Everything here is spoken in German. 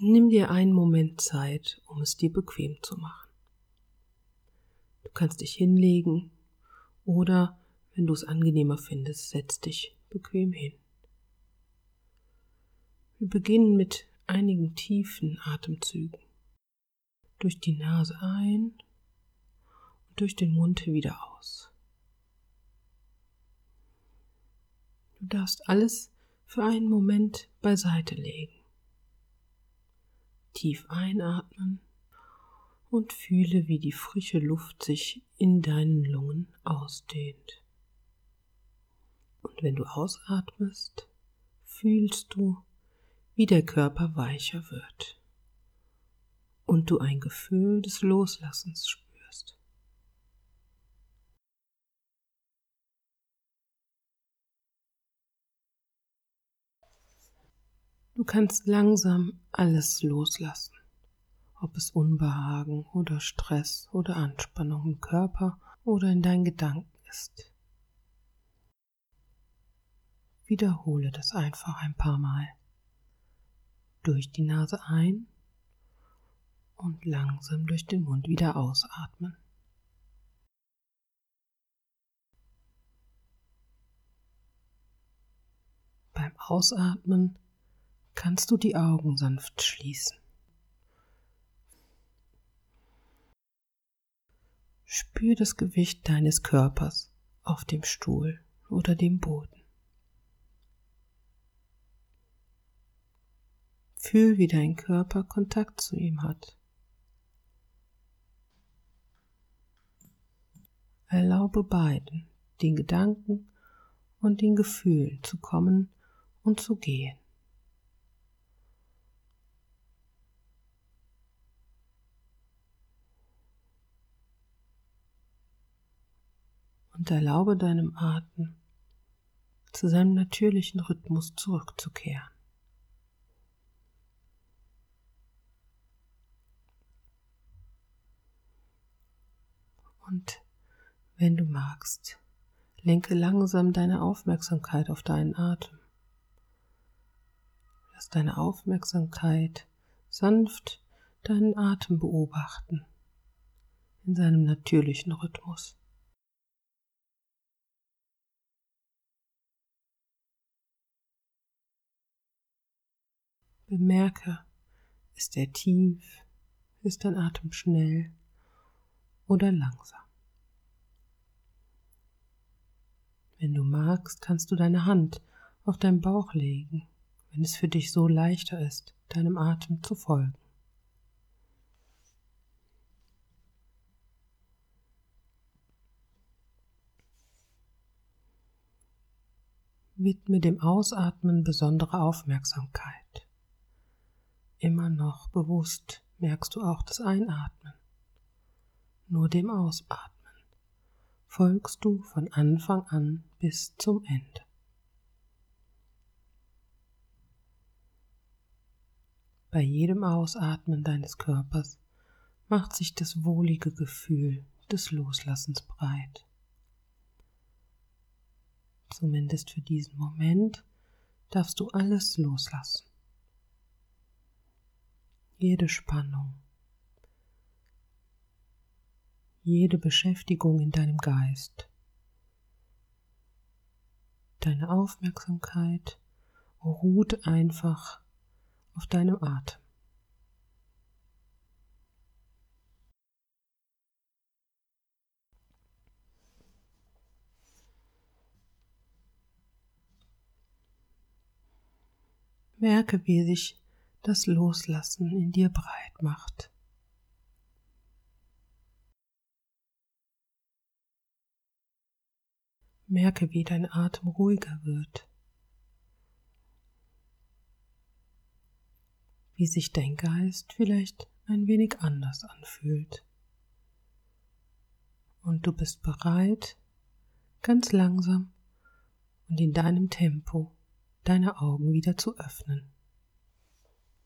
Nimm dir einen Moment Zeit, um es dir bequem zu machen. Du kannst dich hinlegen oder, wenn du es angenehmer findest, setz dich bequem hin. Wir beginnen mit einigen tiefen Atemzügen. Durch die Nase ein und durch den Mund wieder aus. Du darfst alles für einen Moment beiseite legen. Tief einatmen und fühle, wie die frische Luft sich in deinen Lungen ausdehnt. Und wenn du ausatmest, fühlst du, wie der Körper weicher wird und du ein Gefühl des Loslassens spürst. Du kannst langsam alles loslassen, ob es Unbehagen oder Stress oder Anspannung im Körper oder in deinen Gedanken ist. Wiederhole das einfach ein paar Mal durch die Nase ein und langsam durch den Mund wieder ausatmen. Beim Ausatmen kannst du die Augen sanft schließen. Spür das Gewicht deines Körpers auf dem Stuhl oder dem Boden. Fühl, wie dein Körper Kontakt zu ihm hat. Erlaube beiden, den Gedanken und den Gefühlen zu kommen und zu gehen. Erlaube deinem Atem zu seinem natürlichen Rhythmus zurückzukehren. Und wenn du magst, lenke langsam deine Aufmerksamkeit auf deinen Atem. Lass deine Aufmerksamkeit sanft deinen Atem beobachten in seinem natürlichen Rhythmus. Bemerke, ist er tief, ist dein Atem schnell oder langsam. Wenn du magst, kannst du deine Hand auf deinen Bauch legen, wenn es für dich so leichter ist, deinem Atem zu folgen. Widme dem Ausatmen besondere Aufmerksamkeit. Immer noch bewusst merkst du auch das Einatmen nur dem Ausatmen folgst du von Anfang an bis zum Ende. Bei jedem Ausatmen deines Körpers macht sich das wohlige Gefühl des Loslassens breit. Zumindest für diesen Moment darfst du alles loslassen. Jede Spannung, jede Beschäftigung in deinem Geist. Deine Aufmerksamkeit ruht einfach auf deinem Atem. Merke, wie sich das Loslassen in dir breit macht. Merke, wie dein Atem ruhiger wird, wie sich dein Geist vielleicht ein wenig anders anfühlt. Und du bist bereit, ganz langsam und in deinem Tempo deine Augen wieder zu öffnen.